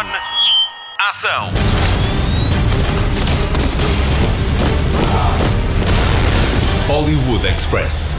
On. Ação. Hollywood Express.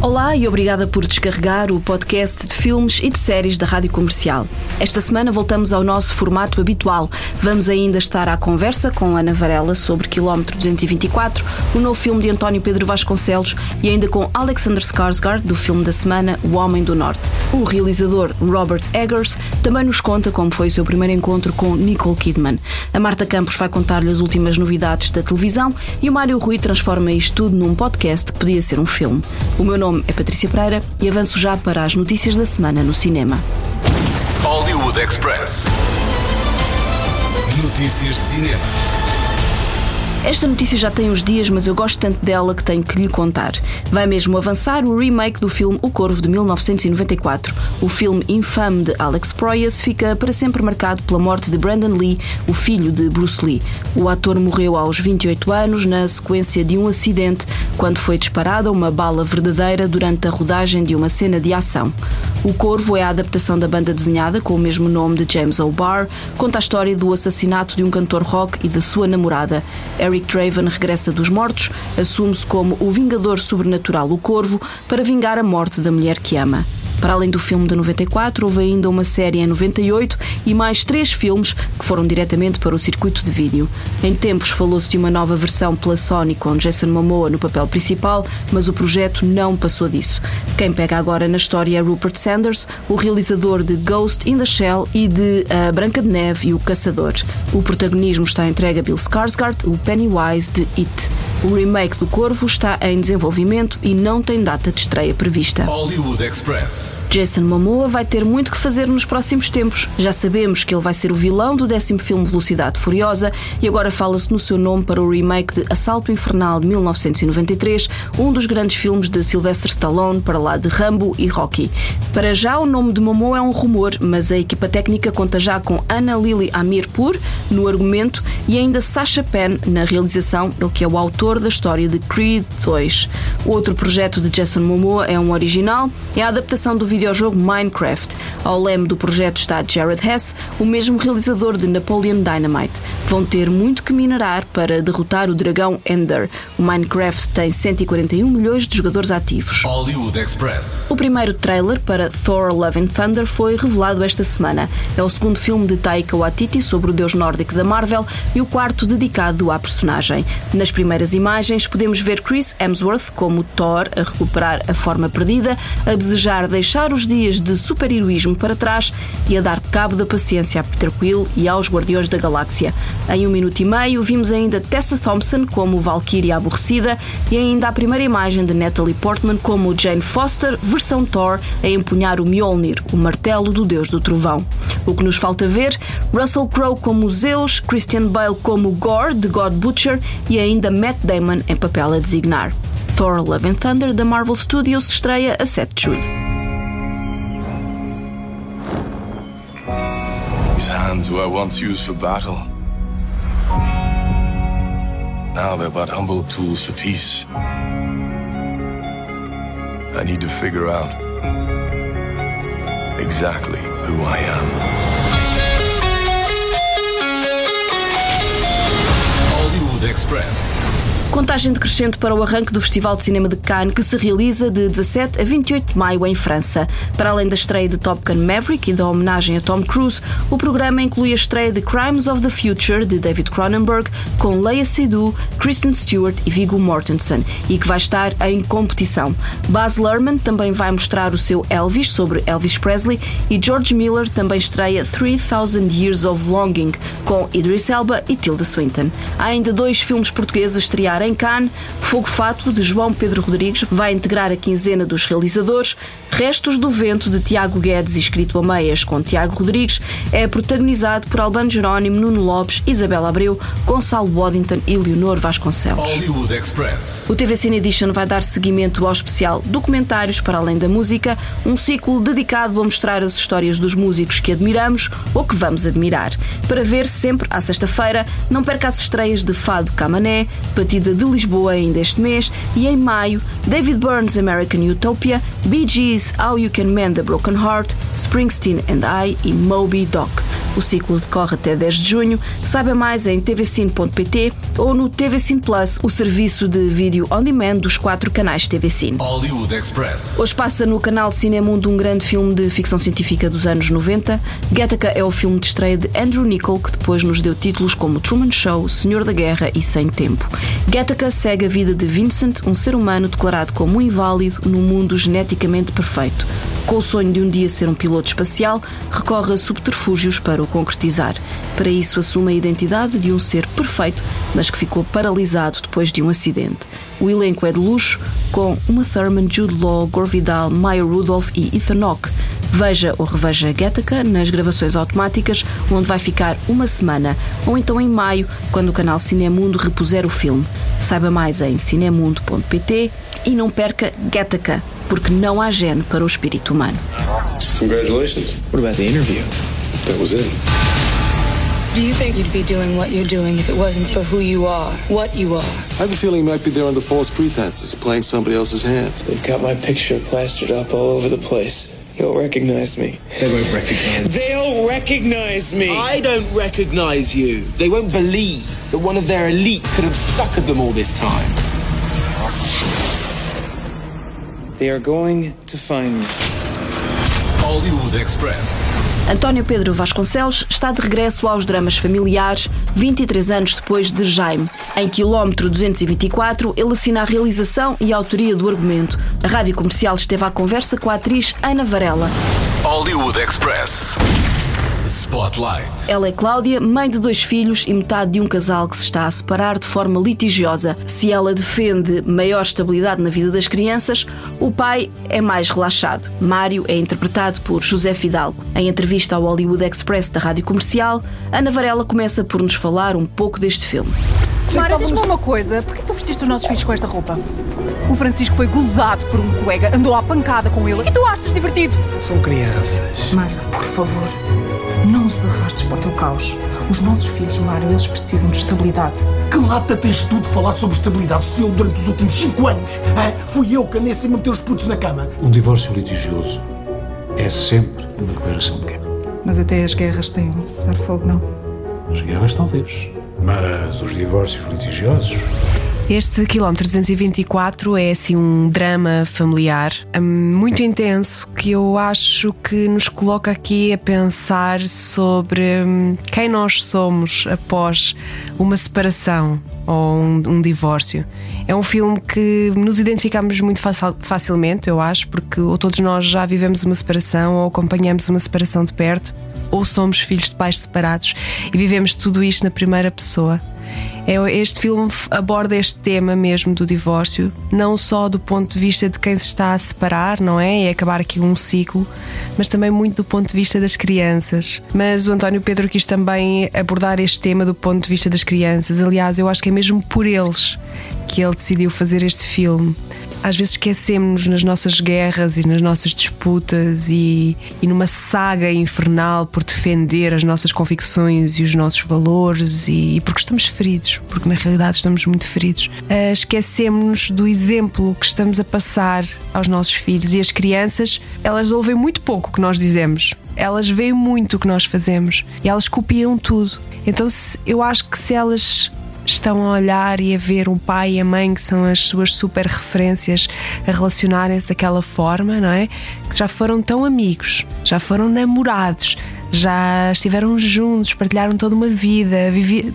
Olá e obrigada por descarregar o podcast de filmes e de séries da Rádio Comercial. Esta semana voltamos ao nosso formato habitual. Vamos ainda estar à conversa com Ana Varela sobre Quilómetro 224, o novo filme de António Pedro Vasconcelos e ainda com Alexander Skarsgård do filme da semana O Homem do Norte. O realizador Robert Eggers também nos conta como foi o seu primeiro encontro com Nicole Kidman. A Marta Campos vai contar-lhe as últimas novidades da televisão e o Mário Rui transforma isto tudo num podcast que podia ser um filme. O meu nome é Patrícia Pereira e avanço já para as notícias da semana no cinema. Hollywood Express. Notícias de cinema. Esta notícia já tem uns dias, mas eu gosto tanto dela que tenho que lhe contar. Vai mesmo avançar o remake do filme O Corvo de 1994. O filme infame de Alex Proyas fica para sempre marcado pela morte de Brandon Lee, o filho de Bruce Lee. O ator morreu aos 28 anos na sequência de um acidente quando foi disparada uma bala verdadeira durante a rodagem de uma cena de ação. O Corvo é a adaptação da banda desenhada com o mesmo nome de James O'Barr, conta a história do assassinato de um cantor rock e da sua namorada. Eric Draven regressa dos mortos, assume-se como o vingador sobrenatural, o Corvo, para vingar a morte da mulher que ama. Para além do filme de 94, houve ainda uma série em 98 e mais três filmes que foram diretamente para o circuito de vídeo. Em tempos falou-se de uma nova versão pela Sony com Jason Momoa no papel principal, mas o projeto não passou disso. Quem pega agora na história é Rupert Sanders, o realizador de Ghost in the Shell e de A Branca de Neve e o Caçador. O protagonismo está entregue a Bill Skarsgård, o Pennywise de It. O remake do Corvo está em desenvolvimento e não tem data de estreia prevista. Hollywood Express. Jason Momoa vai ter muito que fazer nos próximos tempos. Já sabemos que ele vai ser o vilão do décimo filme Velocidade Furiosa e agora fala-se no seu nome para o remake de Assalto Infernal de 1993, um dos grandes filmes de Sylvester Stallone para lá de Rambo e Rocky. Para já, o nome de Momoa é um rumor, mas a equipa técnica conta já com Ana Lily Amirpur no argumento e ainda Sasha Penn na realização, ele que é o autor da história de Creed 2. O outro projeto de Jason Momoa é um original, é a adaptação do videojogo Minecraft. Ao leme do projeto está Jared Hess, o mesmo realizador de Napoleon Dynamite. Vão ter muito que minerar para derrotar o dragão Ender. O Minecraft tem 141 milhões de jogadores ativos. Hollywood Express. O primeiro trailer para Thor Love and Thunder foi revelado esta semana. É o segundo filme de Taika Waititi sobre o deus nórdico da Marvel e o quarto dedicado à personagem. Nas primeiras imagens podemos ver Chris Hemsworth como Thor a recuperar a forma perdida, a desejar deixar os dias de super-heroísmo para trás e a dar cabo da paciência a Peter Quill e aos Guardiões da Galáxia. Em um minuto e meio vimos ainda Tessa Thompson como Valkyria aborrecida e ainda a primeira imagem de Natalie Portman como Jane Foster, versão Thor, a empunhar o Mjolnir, o martelo do deus do trovão. O que nos falta ver, Russell Crowe como Zeus, Christian Bale como Gore, de God Butcher e ainda Matt em papel a designar. Thor Love and Thunder da Marvel Studios estreia a 7 de julho. These hands were once used for battle. Now they're but humble tools for peace. I need to figure out exactly who I am. Hollywood Express. Contagem decrescente para o arranque do Festival de Cinema de Cannes, que se realiza de 17 a 28 de maio em França. Para além da estreia de Top Gun Maverick e da homenagem a Tom Cruise, o programa inclui a estreia de Crimes of the Future, de David Cronenberg, com Leia Seydoux, Kristen Stewart e Viggo Mortensen, e que vai estar em competição. Baz Luhrmann também vai mostrar o seu Elvis, sobre Elvis Presley, e George Miller também estreia 3000 Years of Longing, com Idris Elba e Tilda Swinton. Há ainda dois filmes portugueses a estrear em Cannes, Fogo Fato, de João Pedro Rodrigues, vai integrar a quinzena dos realizadores. Restos do Vento, de Tiago Guedes, escrito a meias com Tiago Rodrigues, é protagonizado por Albano Jerónimo, Nuno Lopes, Isabela Abreu, Gonçalo Waddington e Leonor Vasconcelos. Hollywood Express. O TV Cine Edition vai dar seguimento ao especial Documentários para Além da Música, um ciclo dedicado a mostrar as histórias dos músicos que admiramos ou que vamos admirar. Para ver sempre à sexta-feira, não perca as estreias de Fado Camané, Batida de Lisboa ainda este mês e em maio David Burns American Utopia, Bee Gees How You Can Mend a Broken Heart, Springsteen and I e Moby Doc. O ciclo decorre até 10 de junho. Saiba mais em tvcine.pt ou no TV Cine Plus, o serviço de vídeo on demand dos quatro canais TV Cine. Hollywood Express. Hoje passa no canal Cinemundo um grande filme de ficção científica dos anos 90. Gattaca é o filme de estreia de Andrew Niccol, que depois nos deu títulos como Truman Show, Senhor da Guerra e Sem Tempo. Gattaca segue a vida de Vincent, um ser humano declarado como um inválido num mundo geneticamente perfeito. Com o sonho de um dia ser um piloto espacial, recorre a subterfúgios para o concretizar. Para isso, assume a identidade de um ser perfeito, mas que ficou paralisado depois de um acidente. O elenco é de luxo, com Uma Thurman, Jude Law, Gore Vidal, Maya Rudolph e Ethan Hawke. Veja ou reveja Gattaca nas gravações automáticas, onde vai ficar uma semana, ou então em maio, quando o canal Cinemundo repuser o filme. Saiba mais em cinemundo.pt e não perca Gattaca, porque não há gene para o espírito humano. Congratulations. What about the interview? That was it. Do you think you'd be doing what you're doing if it wasn't for who you are, what you are? I have a feeling he might be there under false pretenses, playing somebody else's hand. They've got my picture plastered up all over the place. He'll recognize me. They won't recognize They'll recognize me. I don't recognize you. They won't believe that one of their elite could have suckered them all this time. They are going to find me. Hollywood Express. António Pedro Vasconcelos está de regresso aos dramas familiares 23 anos depois de Jaime. Em quilómetro 224, ele assina a realização e a autoria do argumento. A rádio comercial esteve à conversa com a atriz Ana Varela. Hollywood Express. Spotlight. Ela é Cláudia, mãe de dois filhos e metade de um casal que se está a separar de forma litigiosa. Se ela defende maior estabilidade na vida das crianças, o pai é mais relaxado. Mário é interpretado por José Fidalgo. Em entrevista ao Hollywood Express da rádio comercial, Ana Varela começa por nos falar um pouco deste filme. Mário, diz-me uma coisa. Por que tu vestiste os nossos filhos com esta roupa? O Francisco foi gozado por um colega, andou à pancada com ele e tu achas divertido? São crianças. Mário, por favor, não os arrastes para o teu caos. Os nossos filhos, Mário, eles precisam de estabilidade. Que lata tens tu de falar sobre estabilidade se eu, durante os últimos 5 anos, hein, fui eu que andei sempre a meter os putos na cama? Um divórcio litigioso é sempre uma declaração de guerra. Mas até as guerras têm um cessar-fogo, não? As guerras, talvez. Mas os divórcios litigiosos. Este quilómetro 224 é assim um drama familiar hum, muito intenso que eu acho que nos coloca aqui a pensar sobre hum, quem nós somos após uma separação ou um, um divórcio. É um filme que nos identificamos muito facil, facilmente, eu acho, porque ou todos nós já vivemos uma separação ou acompanhamos uma separação de perto ou somos filhos de pais separados e vivemos tudo isto na primeira pessoa. É, este filme aborda este tema mesmo do divórcio, não só do ponto de vista de quem se está a separar, não é? E acabar aqui um ciclo, mas também muito do ponto de vista das crianças. Mas o António Pedro quis também abordar este tema do ponto de vista das crianças. Aliás, eu acho que é mesmo por eles que ele decidiu fazer este filme às vezes esquecemos-nos nas nossas guerras e nas nossas disputas e, e numa saga infernal por defender as nossas convicções e os nossos valores e, e porque estamos feridos, porque na realidade estamos muito feridos. Uh, esquecemos-nos do exemplo que estamos a passar aos nossos filhos e as crianças, elas ouvem muito pouco o que nós dizemos. Elas veem muito o que nós fazemos e elas copiam tudo. Então, se, eu acho que se elas estão a olhar e a ver o pai e a mãe, que são as suas super referências, a relacionarem-se daquela forma, não é? Que já foram tão amigos, já foram namorados, já estiveram juntos, partilharam toda uma vida,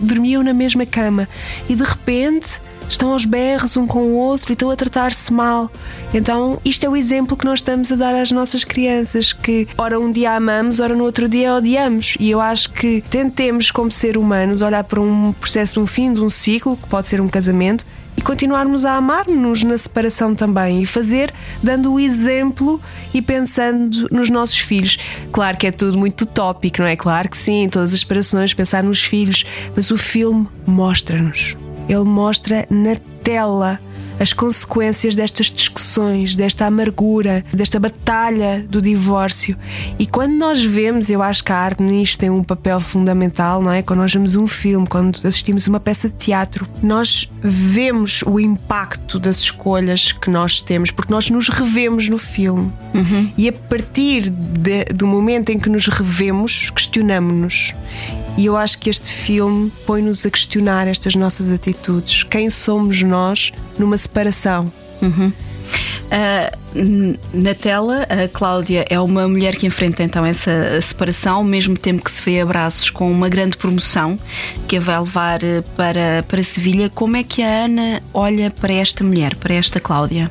dormiam na mesma cama e de repente estão aos berros um com o outro e estão a tratar-se mal. Então, isto é o exemplo que nós estamos a dar às nossas crianças: que ora um dia amamos, ora no outro dia odiamos. E eu acho que tentemos, como ser humanos, olhar para um processo de um fim de um ciclo, que pode ser um casamento, e continuarmos a amar-nos na separação também e fazer dando o exemplo e pensando nos nossos filhos. Claro que é tudo muito utópico, não é? Claro que sim, todas as separações, pensar nos filhos, mas o filme mostra-nos. Ele mostra na tela as consequências destas discussões, desta amargura, desta batalha do divórcio. E quando nós vemos, eu acho que a arte nisto tem um papel fundamental, não é? Quando nós vemos um filme, quando assistimos uma peça de teatro, nós vemos o impacto das escolhas que nós temos, porque nós nos revemos no filme. Uhum. E a partir de, do momento em que nos revemos, questionamos-nos. E eu acho que este filme põe-nos a questionar estas nossas atitudes. Quem somos nós numa separação? Uhum. Uh, na tela, a Cláudia é uma mulher que enfrenta então essa separação, ao mesmo tempo que se vê abraços com uma grande promoção que a vai levar eh, para, para Sevilha. Como é que a Ana olha para esta mulher, para esta Cláudia?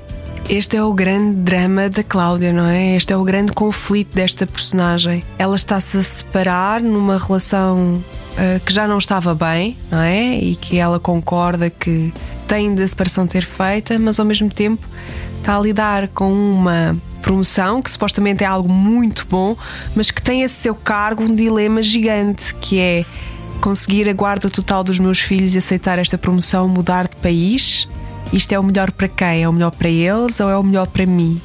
Este é o grande drama da Cláudia, não é? Este é o grande conflito desta personagem. Ela está-se a separar numa relação uh, que já não estava bem, não é? E que ela concorda que tem da separação ter feita, mas ao mesmo tempo está a lidar com uma promoção que supostamente é algo muito bom, mas que tem a seu cargo um dilema gigante que é conseguir a guarda total dos meus filhos e aceitar esta promoção, mudar de país isto é o melhor para quem? É o melhor para eles ou é o melhor para mim?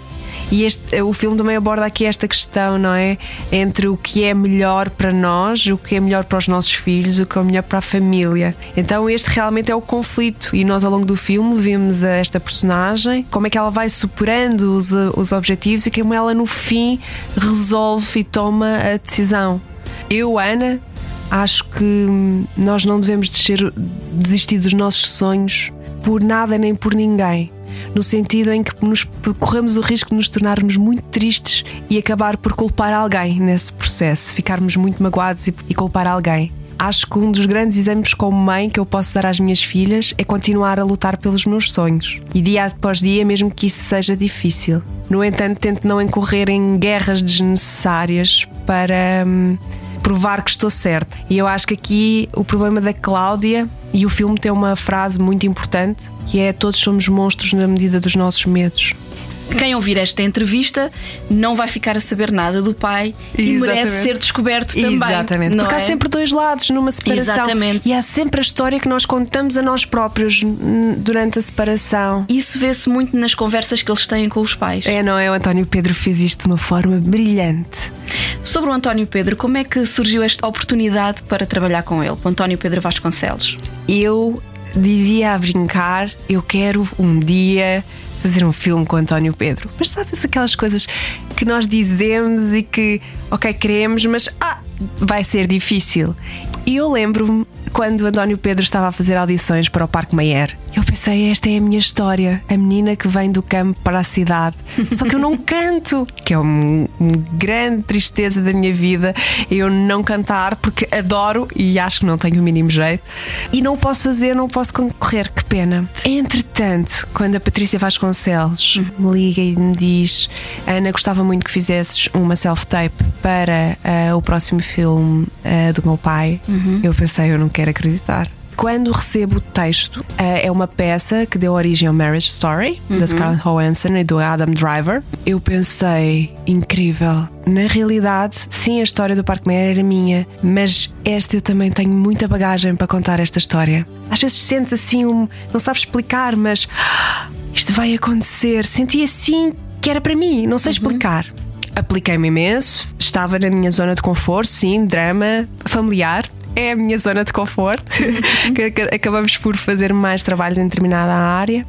E este, o filme também aborda aqui esta questão, não é? Entre o que é melhor para nós, o que é melhor para os nossos filhos, o que é melhor para a família. Então, este realmente é o conflito. E nós, ao longo do filme, vemos esta personagem, como é que ela vai superando os, os objetivos e como ela, no fim, resolve e toma a decisão. Eu, Ana, acho que nós não devemos desistir dos nossos sonhos por nada nem por ninguém. No sentido em que nos corremos o risco de nos tornarmos muito tristes e acabar por culpar alguém nesse processo, ficarmos muito magoados e, culpar alguém. Acho que um dos grandes exemplos como mãe que eu posso dar às minhas filhas é continuar a lutar pelos meus sonhos. E dia após dia, mesmo que isso seja difícil. No entanto, tento não incorrer em guerras desnecessárias para. Hum, provar que estou certa. E eu acho que aqui o problema da Cláudia e o filme tem uma frase muito importante que é todos somos monstros na medida dos nossos medos. Quem ouvir esta entrevista não vai ficar a saber nada do pai Exatamente. e merece ser descoberto também. Exatamente. Porque é? há sempre dois lados numa separação. Exatamente. E há sempre a história que nós contamos a nós próprios durante a separação. Isso vê-se muito nas conversas que eles têm com os pais. É, não é? O António Pedro fez isto de uma forma brilhante. Sobre o António Pedro, como é que surgiu esta oportunidade para trabalhar com ele, o António Pedro Vasconcelos? Eu dizia a brincar: eu quero um dia fazer um filme com António Pedro. Mas sabes aquelas coisas que nós dizemos e que, ok, queremos, mas ah, vai ser difícil. E eu lembro-me quando António Pedro estava a fazer audições para o Parque Mayer. Eu pensei, esta é a minha história, a menina que vem do campo para a cidade. Só que eu não canto, que é uma, grande tristeza da minha vida, eu não cantar porque adoro e acho que não tenho o mínimo jeito. E não o posso fazer, não posso concorrer, que pena. Entretanto, quando a Patrícia Vasconcelos me liga e me diz: Ana, gostava muito que fizesses uma self-tape para uh, o próximo filme uh, do meu pai, uhum. eu pensei, eu não quero acreditar. Quando recebo o texto, é uma peça que deu origem ao Marriage Story, uhum. da Scarlett Johansson e do Adam Driver. Eu pensei, incrível. Na realidade, sim, a história do Parque Meyer era minha, mas esta eu também tenho muita bagagem para contar esta história. Às vezes sentes assim, um, não sabes explicar, mas ah, isto vai acontecer. Senti assim que era para mim, não sei uhum. explicar. Apliquei-me imenso, estava na minha zona de conforto, sim, drama familiar é a minha zona de conforto. Acabamos por fazer mais trabalhos em determinada área.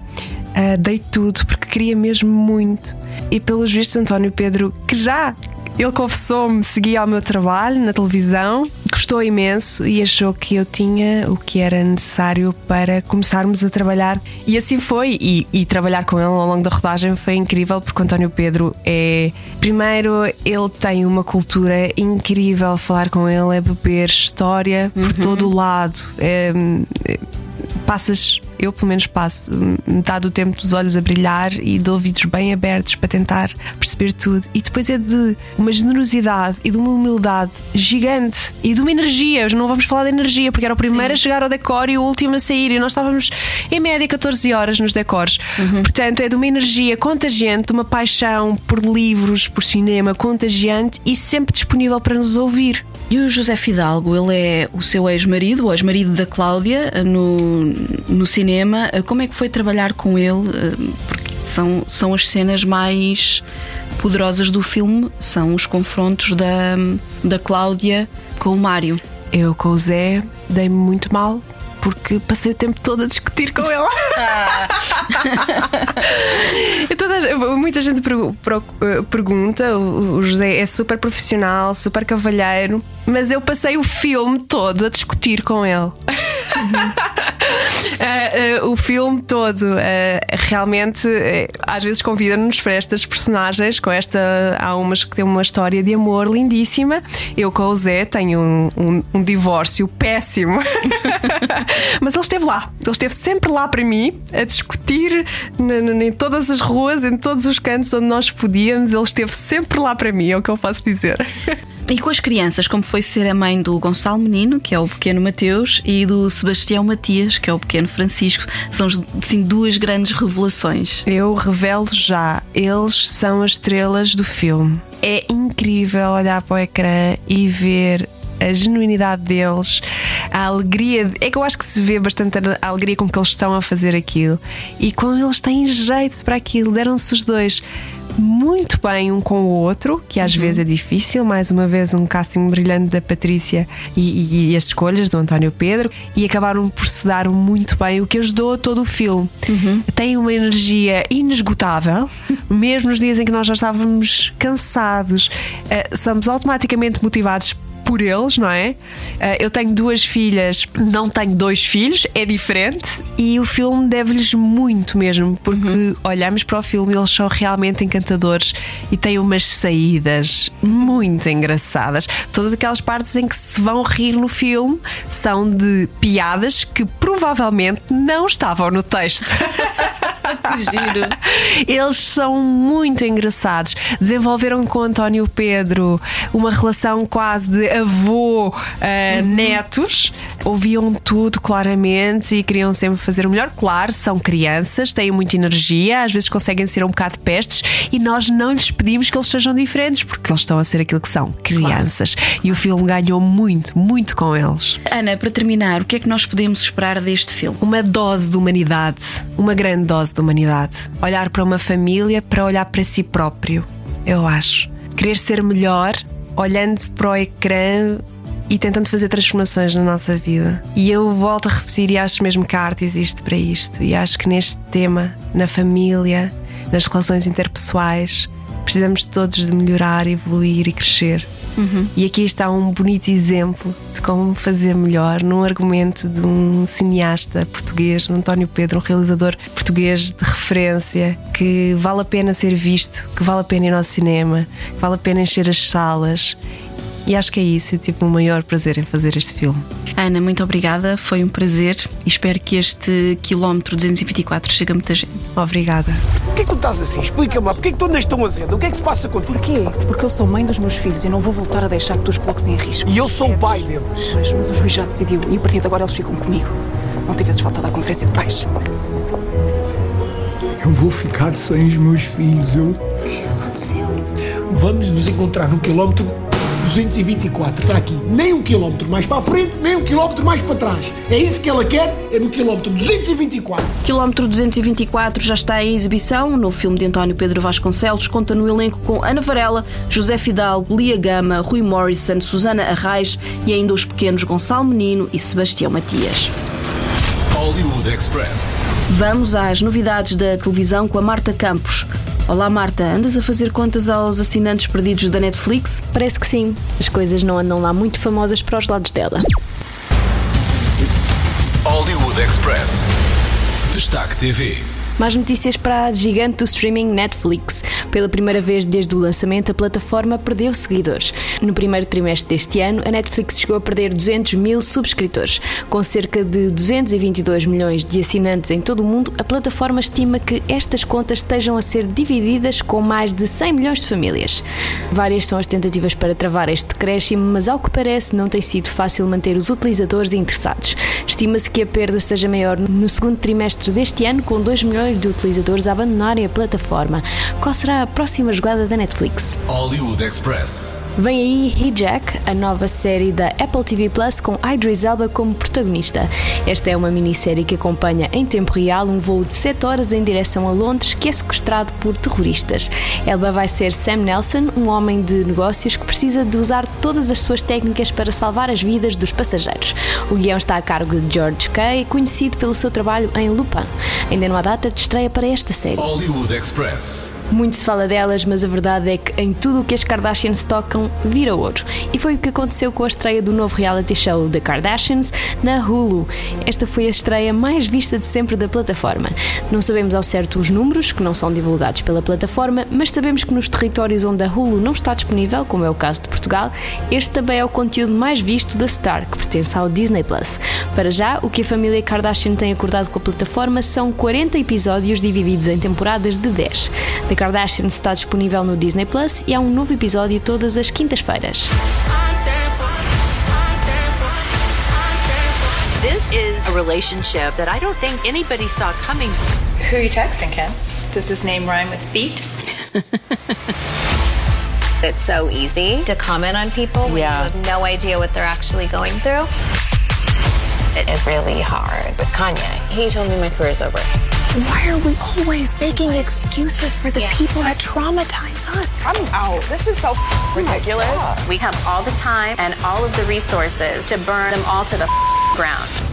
Uh, dei tudo porque queria mesmo muito. E pelos vistos, António Pedro, que já ele confessou-me, seguia ao meu trabalho na televisão, gostou imenso e achou que eu tinha o que era necessário para começarmos a trabalhar. E assim foi. E, e trabalhar com ele ao longo da rodagem foi incrível, porque António Pedro é. Primeiro, ele tem uma cultura incrível. Falar com ele é beber história por uhum. todo o lado. É, é, passas eu pelo menos passo metade do tempo dos olhos a brilhar e de ouvidos bem abertos para tentar perceber tudo. E depois é de uma generosidade e de uma humildade gigante e de uma energia. Não vamos falar de energia, porque era o primeiro Sim. a chegar ao decor e o último a sair. E nós estávamos em média 14 horas nos decors. Uhum. Portanto, é de uma energia contagiante, de uma paixão por livros, por cinema contagiante e sempre disponível para nos ouvir. E o José Fidalgo, ele é o seu ex-marido, o ex-marido da Cláudia, no, no cinema. Como é que foi trabalhar com ele? Porque são, são as cenas mais poderosas do filme, são os confrontos da, da Cláudia com o Mário. Eu com o Zé dei-me muito mal porque passei o tempo todo a discutir com ele. Ah. toda, muita gente pergunta, o José é super profissional, super cavalheiro, mas eu passei o filme todo a discutir com ele. uh, uh, o filme todo uh, realmente às vezes convida-nos para estas personagens com esta há umas que têm uma história de amor lindíssima. Eu com o Zé tenho um, um, um divórcio péssimo. Mas ele esteve lá. Ele esteve sempre lá para mim a discutir em todas as ruas em todos os cantos onde nós podíamos. Ele esteve sempre lá para mim é o que eu posso dizer E com as crianças, como foi ser a mãe do Gonçalo Menino, que é o pequeno Mateus, e do Sebastião Matias, que é o pequeno Francisco, são assim, duas grandes revelações. Eu revelo já, eles são as estrelas do filme. É incrível olhar para o ecrã e ver a genuinidade deles, a alegria. É que eu acho que se vê bastante a alegria com que eles estão a fazer aquilo e como eles têm jeito para aquilo. Deram-se os dois muito bem um com o outro, que às uhum. vezes é difícil. Mais uma vez, um casting brilhante da Patrícia e, e, e, as escolhas do António Pedro, e acabaram por se dar muito bem, o que ajudou a todo o filme. Uhum. Tem uma energia inesgotável, mesmo nos dias em que nós já estávamos cansados, uh, somos automaticamente motivados por eles, não é? Eh, eu tenho duas filhas, não tenho dois filhos, é diferente. E o filme deve-lhes muito mesmo, porque uhum. olhamos para o filme e eles são realmente encantadores e têm umas saídas muito engraçadas. Todas aquelas partes em que se vão rir no filme são de piadas que provavelmente não estavam no texto. que giro. Eles são muito engraçados. Desenvolveram com António Pedro uma relação quase de avô uh, uhum. netos. Ouviam tudo claramente e queriam sempre fazer o melhor. Claro, são crianças, têm muita energia, às vezes conseguem ser um bocado pestes e nós não lhes pedimos que eles sejam diferentes porque eles estão a ser aquilo que são, crianças. Claro. E o filme ganhou muito, muito com eles. Ana, para terminar, o que é que nós podemos esperar deste filme? Uma dose de humanidade, uma grande dose de humanidade. Olhar para uma família para olhar para si próprio, eu acho. Querer ser melhor olhando para o ecrã e tentando fazer transformações na nossa vida. E eu volto a repetir e acho mesmo que a arte existe para isto. E acho que neste tema, na família, nas relações interpessoais, precisamos todos de melhorar, evoluir e crescer. Uhum. E aqui está um bonito exemplo de como fazer melhor num argumento de um cineasta português, António Pedro, um realizador português de referência, que vale a pena ser visto, que vale a pena ir ao cinema, que vale a pena encher as salas e acho que é isso, eu tive o maior prazer em fazer este filme. Ana, muito obrigada, foi um prazer e espero que este quilómetro 224 chegue a muita gente. Obrigada. Porquê que tu estás assim? Explica-me lá, porquê que tu andas tão azeda? O que é que se passa contigo? Porquê? Porque eu sou mãe dos meus filhos e não vou voltar a deixar que tu os coloques em risco. E eu sou o pai deles. Mas, mas o juiz já decidiu e a partir de agora eles ficam comigo. Não tivesses voltado à conferência de pais. Eu vou ficar sem os meus filhos, eu. O que aconteceu? Vamos nos encontrar no quilómetro 224, está aqui. Nem um quilómetro mais para a frente, nem um quilómetro mais para trás. É isso que ela quer, é no quilómetro 224. Quilómetro 224 já está em exibição no filme de António Pedro Vasconcelos. Conta no elenco com Ana Varela, José Fidalgo, Lia Gama, Rui Morrison, Susana Arraes e ainda os pequenos Gonçalo Menino e Sebastião Matias. Hollywood Express. Vamos às novidades da televisão com a Marta Campos. Olá Marta, andas a fazer contas aos assinantes perdidos da Netflix? Parece que sim. As coisas não andam lá muito famosas para os lados dela. Hollywood Express. Destaque TV. Mais notícias para a gigante do streaming Netflix. Pela primeira vez desde o lançamento, a plataforma perdeu seguidores. No primeiro trimestre deste ano, a Netflix chegou a perder 200 mil subscritores. Com cerca de 222 milhões de assinantes em todo o mundo, a plataforma estima que estas contas estejam a ser divididas com mais de 100 milhões de famílias. Várias são as tentativas para travar este decréscimo, mas ao que parece não tem sido fácil manter os utilizadores interessados. Estima-se que a perda seja maior no segundo trimestre deste ano, com 2 milhões milhões de utilizadores a abandonarem a plataforma. Qual será a próxima jogada da Netflix? Hollywood Express. Vem aí Hijack, a nova série da Apple TV Plus com Idris Elba como protagonista. Esta é uma minissérie que acompanha em tempo real um voo de 7 horas em direção a Londres que é sequestrado por terroristas. Elba vai ser Sam Nelson, um homem de negócios que precisa de usar todas as suas técnicas para salvar as vidas dos passageiros. O guião está a cargo de George Kay, conhecido pelo seu trabalho em Lupin. Ainda não há data de estreia para esta série. Hollywood Express. Muito se fala delas, mas a verdade é que em tudo o que as Kardashians tocam vira ouro. E foi o que aconteceu com a estreia do novo reality show The Kardashians na Hulu. Esta foi a estreia mais vista de sempre da plataforma. Não sabemos ao certo os números, que não são divulgados pela plataforma, mas sabemos que nos territórios onde a Hulu não está disponível, como é o caso de Portugal, este também é o conteúdo mais visto da Star, que pertence ao Disney Plus. Para já, o que a família Kardashian tem acordado com a plataforma são 40 episódios divididos em temporadas de 10. The Kardashians está disponível no Disney Plus e há um novo episódio todas as quintas-feiras. This is a relationship that I don't think anybody saw coming. Who are you texting, Ken? Does his name rhyme with feet? It's so easy to comment on people when Yeah. you have no idea what they're actually going through. It is really hard. With Kanye, he told me my career's over. Why are we always making excuses for the people that traumatize us? I'm out. This is so ridiculous. We have all the time and all of the resources to burn them all to the ground.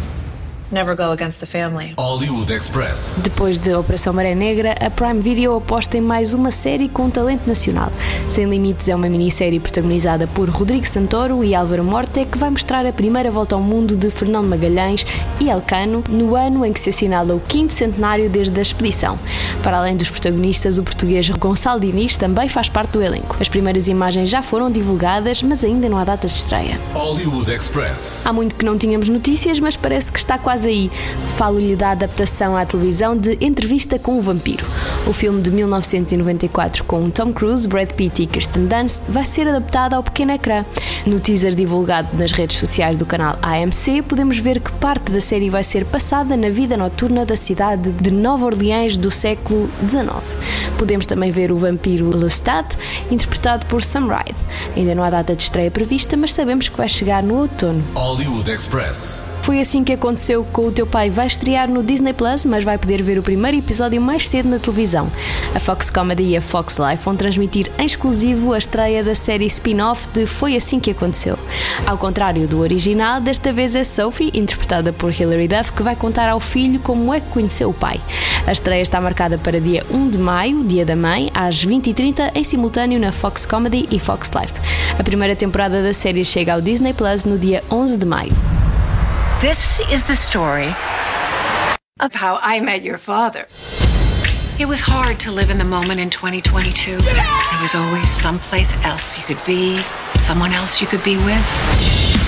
Never go against the family. Hollywood Express. Depois de Operação Maré Negra, a Prime Video aposta em mais uma série com talento nacional. Sem Limites é uma minissérie protagonizada por Rodrigo Santoro e Álvaro Morte que vai mostrar a primeira volta ao mundo de Fernando Magalhães e Elcano no ano em que se assinala o quinto centenário desde a expedição. Para além dos protagonistas, o português Gonçalo Diniz também faz parte do elenco. As primeiras imagens já foram divulgadas, mas ainda não há data de estreia. Hollywood Express. Há muito que não tínhamos notícias, mas parece que está quase aí. Falo-lhe da adaptação à televisão de Entrevista com o Vampiro. O filme de 1994 com Tom Cruise, Brad Pitt e Kirsten Dunst vai ser adaptado ao pequeno ecrã. No teaser divulgado nas redes sociais do canal AMC, podemos ver que parte da série vai ser passada na vida noturna da cidade de Nova Orleans do século XIX. Podemos também ver o vampiro Lestat, interpretado por Sam Ryde. Ainda não há data de estreia prevista, mas sabemos que vai chegar no outono. Hollywood Express. Foi assim que aconteceu com o teu pai. Vai estrear no Disney Plus, mas vai poder ver o primeiro episódio mais cedo na televisão. A Fox Comedy e a Fox Life vão transmitir em exclusivo a estreia da série spin-off de Foi Assim que Aconteceu. Ao contrário do original, desta vez é Sophie, interpretada por Hilary Duff, que vai contar ao filho como é que conheceu o pai. A estreia está marcada para dia 1 de maio, dia da mãe, às 20h30, em simultâneo na Fox Comedy e Fox Life. A primeira temporada da série chega ao Disney Plus no dia 11 de maio. This is the story of how I met your father. It was hard to live in the moment in 2022. There was always someplace else you could be, someone else you could be with.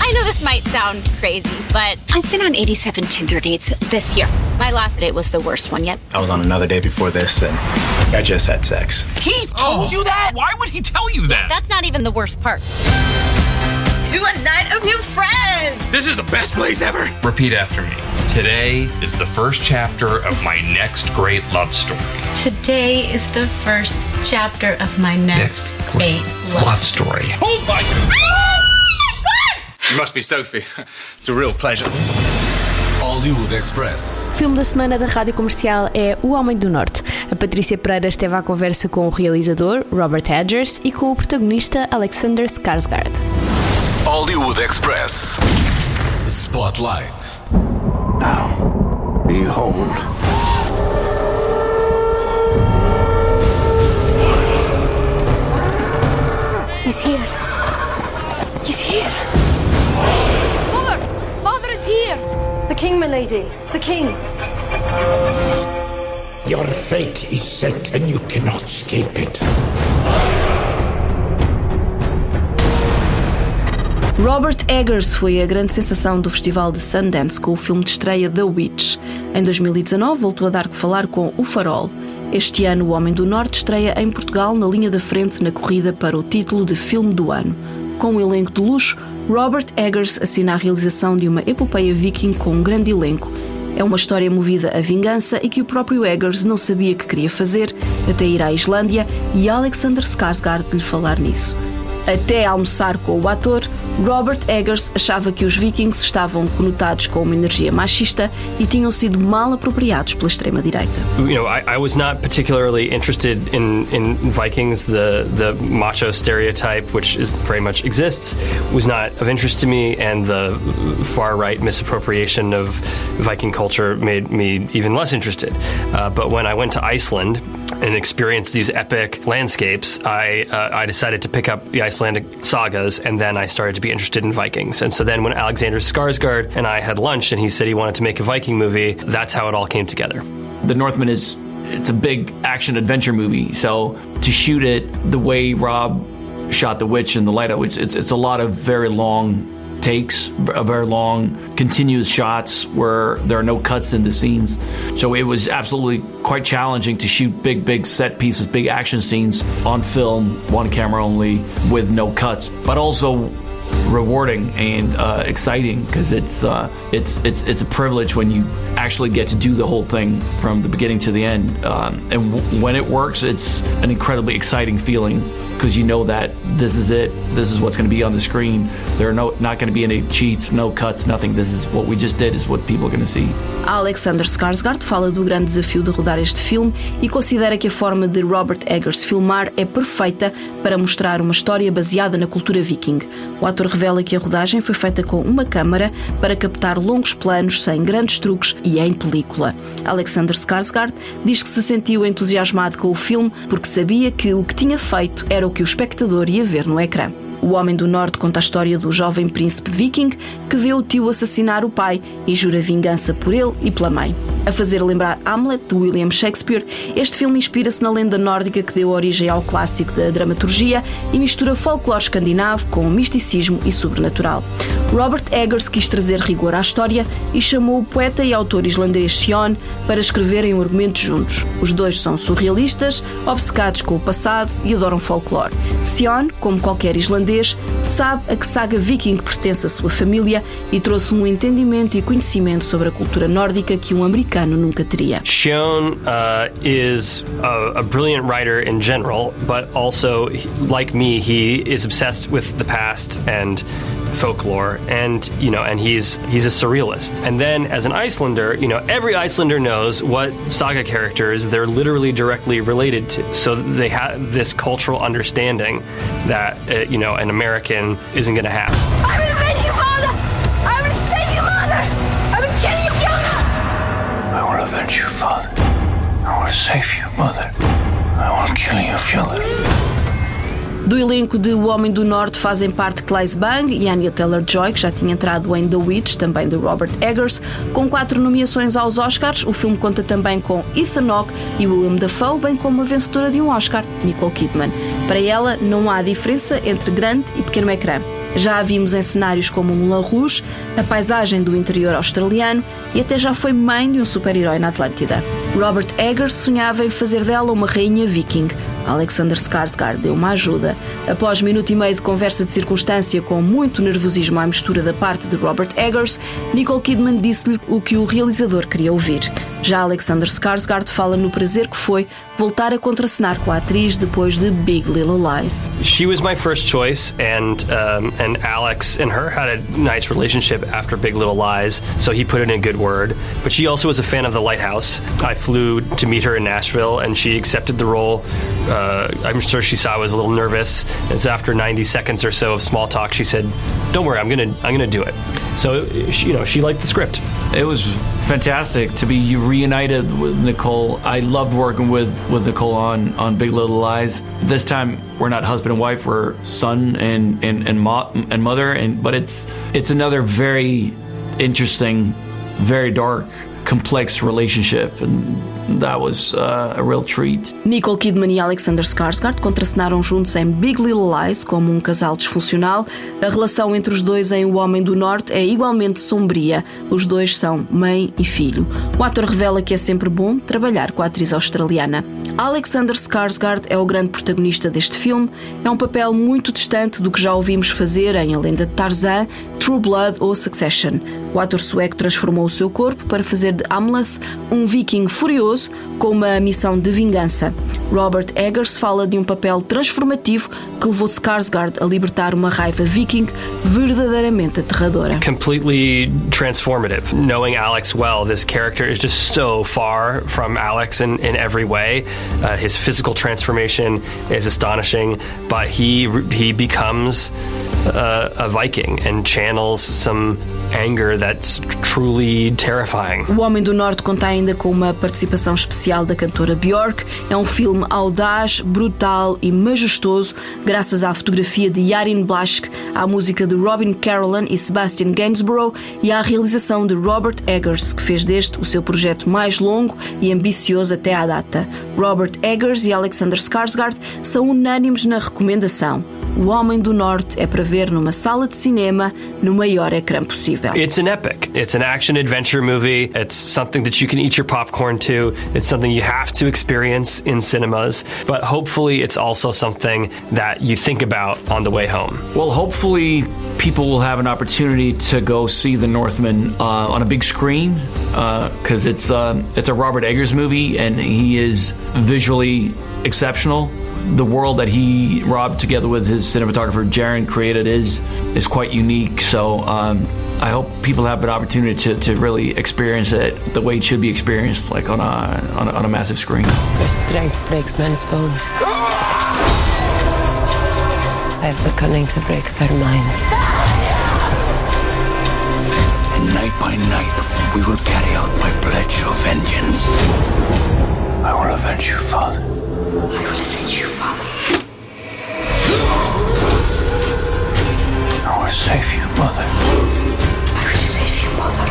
I know this might sound crazy, but I've been on 87 Tinder dates this year. My last date was the worst one yet. I was on another day before this, and I just had sex. He told you that? Why would he tell you that? That's not even the worst part. To a night of new friends! This is the best place ever. Repeat after me. Today is the first chapter of my next great love story. Today is the first chapter of my next great love. story. Oh, oh my! God! You must be Sophie. It's a real pleasure. Hollywood Express. O filme da semana da rádio comercial é O Homem do Norte. A Patrícia Pereira esteve à conversa com o realizador, Robert Hedgers, e com o protagonista, Alexander Skarsgård. Hollywood Express. Spotlight. Now, behold. He's here. He's here. Mother! Father is here! The king, my lady. The king. Your fate is set and you cannot escape it. Robert Eggers foi a grande sensação do Festival de Sundance com o filme de estreia The Witch. Em 2019 voltou a dar que falar com O Farol. Este ano, O Homem do Norte estreia em Portugal na linha da frente na corrida para o título de filme do ano. Com um elenco de luxo, Robert Eggers assina a realização de uma epopeia viking com um grande elenco. É uma história movida a vingança e que o próprio Eggers não sabia que queria fazer até ir à Islândia e Alexander Skarsgård lhe falar nisso. Até almoçar com o ator, Robert Eggers achava que os vikings estavam conotados com uma energia machista e tinham sido mal apropriados pela extrema-direita. You know, I, I, was not particularly interested in, in Vikings. The, the macho stereotype, which is very much exists, was not of interest to me, and the far-right misappropriation of Viking culture made me even less interested. Uh, but when I went to Iceland, and experienced these epic landscapes, I uh, I decided to pick up the Icelandic sagas, and then I started to be interested in Vikings. And so then when Alexander Skarsgård and I had lunch, and he said he wanted to make a Viking movie, that's how it all came together. The Northman is it's a big action adventure movie, so to shoot it the way Rob shot The Witch and The Lighthouse, it's it's a lot of very long takes, very long, continuous shots where there are no cuts in the scenes. So it was absolutely quite challenging to shoot big, big set pieces, big action scenes on film, one camera only, with no cuts, but also rewarding and uh, exciting because it's uh, it's it's it's a privilege when you actually get to do the whole thing from the beginning to the end. Um, and w- when it works, it's an incredibly exciting feeling because you know that this is it. This is what's going to be on the screen. There are no not going to be any cheats, no cuts, nothing. This is what we just did. Is what people are going to see. Alexander Skarsgård fala do grande desafio de rodar este filme e considera que a forma de Robert Eggers filmar é perfeita para mostrar uma história baseada na cultura viking. O ator revela que a rodagem foi feita com uma câmara para captar longos planos sem grandes truques e em película. Alexander Skarsgård diz que se sentiu entusiasmado com o filme porque sabia que o que tinha feito era o que o espectador ia ver no ecrã. O Homem do Norte conta a história do jovem príncipe viking que vê o tio assassinar o pai e jura vingança por ele e pela mãe. A fazer lembrar Hamlet de William Shakespeare, este filme inspira-se na lenda nórdica que deu origem ao clássico da dramaturgia e mistura folclore escandinavo com misticismo e sobrenatural. Robert Eggers quis trazer rigor à história e chamou o poeta e autor islandês Sion para escreverem um argumento juntos. Os dois são surrealistas, obcecados com o passado e adoram folclore. Sion, como qualquer islandês, sabe a que saga viking pertence à sua família e trouxe um entendimento e conhecimento sobre a cultura nórdica que um americano nunca teria. Sion uh, is a, a brilliant writer in general, but also, like me, he is obsessed with the past and folklore and you know and he's he's a surrealist. And then as an icelander you know every icelander knows what saga characters they're literally directly related to. So they have this cultural understanding that uh, you know an american isn't going to have. I'm going to avenge you father! I'm going to save you mother! I'm going to kill you fiona i will avenge you father. I will save you mother. I will kill you fiona Do elenco de O Homem do Norte fazem parte Claes Bang e Anya Taylor-Joy, que já tinha entrado em The Witch, também de Robert Eggers. Com quatro nomeações aos Oscars, o filme conta também com Ethan Hawke e William Dafoe, bem como a vencedora de um Oscar, Nicole Kidman. Para ela, não há diferença entre grande e pequeno ecrã. Já a vimos em cenários como Moulin Rouge, a paisagem do interior australiano e até já foi mãe de um super-herói na Atlântida. Robert Eggers sonhava em fazer dela uma rainha viking. Alexander Skarsgård deu uma ajuda. Após minuto e meio de conversa de circunstância com muito nervosismo à mistura da parte de Robert Eggers, Nicole Kidman disse-lhe o que o realizador queria ouvir. Já Alexander Skarsgård fala no prazer que foi voltar a contracenar com a atriz depois de Big Little Lies. She was my first choice and um, and Alex and her had a nice relationship after Big Little Lies, so he put it in a good word. But she also was a fan of The Lighthouse. I flew to meet her in Nashville and she accepted the role. Uh, I'm sure she saw I was a little nervous. And so after 90 seconds or so of small talk, she said, "Don't worry, I'm gonna I'm gonna do it." So she, you know she liked the script. It was fantastic to be reunited with Nicole. I loved working with with Nicole on on Big Little Lies. This time we're not husband and wife, we're son and and and, mo- and mother. And but it's it's another very interesting, very dark, complex relationship and that was uh, a real treat. Nicole Kidman e Alexander Skarsgård contracenaram juntos em Big Little Lies como um casal disfuncional. A relação entre os dois em O Homem do Norte é igualmente sombria. Os dois são mãe e filho. O ator revela que é sempre bom trabalhar com a atriz australiana. Alexander Skarsgård é o grande protagonista deste filme. É um papel muito distante do que já ouvimos fazer em A Lenda de Tarzan, True Blood ou Succession. O ator sueco transformou o seu corpo para fazer de Amleth um viking furioso com uma missão de vingança. Robert Eggers fala de um papel transformativo que levou Skarsgård a libertar uma raiva viking verdadeiramente aterradora. Completely transformative. Knowing Alex well, this character is just so far from Alex in, in every way. Uh, his physical transformation is astonishing, but he he becomes uh, a Viking and channels some anger that's truly terrifying. O Homem do Norte conta ainda com uma participação especial da cantora Björk. É um filme audaz, brutal e majestoso, graças à fotografia de Yarin Blaschke, à música de Robin Carolan e Sebastian Gainsborough e à realização de Robert Eggers, que fez deste o seu projeto mais longo e ambicioso até à data. Robert Eggers e Alexander Skarsgård são unânimes na recomendação. O Homem do Norte é para ver numa sala de cinema no maior ecrã possível. It's an epic. It's an action adventure movie. It's something that you can eat your popcorn to. It's something you have to experience in cinemas. But hopefully, it's also something that you think about on the way home. Well, hopefully, people will have an opportunity to go see The Northman uh, on a big screen because uh, it's uh, it's a Robert Eggers movie and he is visually exceptional the world that he Rob together with his cinematographer Jaron created is is quite unique. So um, I hope people have an opportunity to, to really experience it the way it should be experienced, like on a on a, on a massive screen. Your strength breaks men's bones. I have the cunning to break their minds. And night by night, we will carry out my pledge of vengeance. I will avenge you, Father. I will you, Father. I will save you, Mother. I will save you, Mother.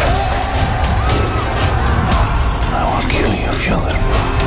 I will kill you, Father.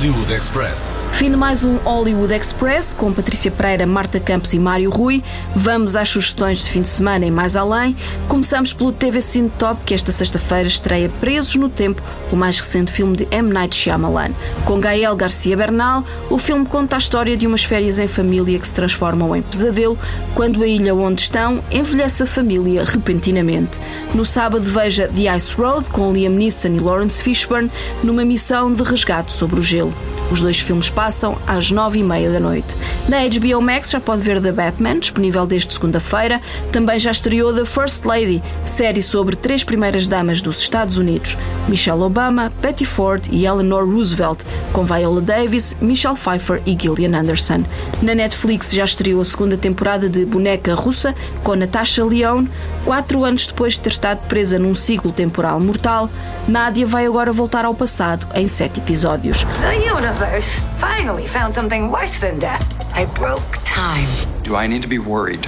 Hollywood Express. Fim de mais um Hollywood Express com Patrícia Pereira, Marta Campos e Mário Rui. Vamos às sugestões de fim de semana e mais além. Começamos pelo TV Cine Top, que esta sexta-feira estreia Presos no Tempo, o mais recente filme de M. Night Shyamalan. Com Gael Garcia Bernal, o filme conta a história de umas férias em família que se transformam em pesadelo quando a ilha onde estão envelhece a família repentinamente. No sábado veja The Ice Road com Liam Neeson e Lawrence Fishburne numa missão de resgate sobre o gelo. Os dois filmes passam às nove e meia da noite. Na HBO Max já pode ver The Batman, disponível desde segunda-feira. Também já estreou The First Lady, série sobre três primeiras damas dos Estados Unidos: Michelle Obama, Betty Ford e Eleanor Roosevelt, com Viola Davis, Michelle Pfeiffer e Gillian Anderson. Na Netflix já estreou a segunda temporada de Boneca Russa, com Natasha Lyonne. Quatro anos depois de ter estado presa num ciclo temporal mortal, Nadia vai agora voltar ao passado em sete episódios. The universe finally found something worse than death. I broke time. Do I need to be worried?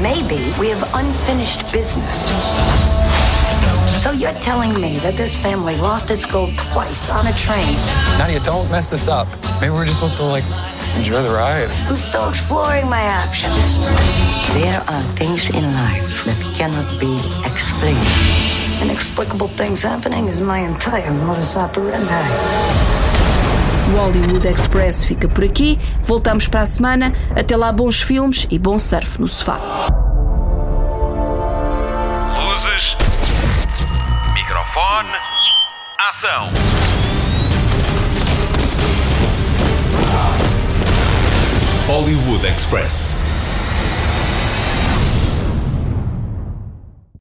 Maybe we have unfinished business. So you're telling me that this family lost its gold twice on a train? Nadia, don't mess this up. Maybe we're just supposed to, like, enjoy the ride. I'm still exploring my options. There are things in life that cannot be explained. Inexplicable things happening is my entire modus operandi. O Hollywood Express fica por aqui. Voltamos para a semana. Até lá, bons filmes e bom surf no sofá. Luzes. Microfone. Ação. Hollywood Express.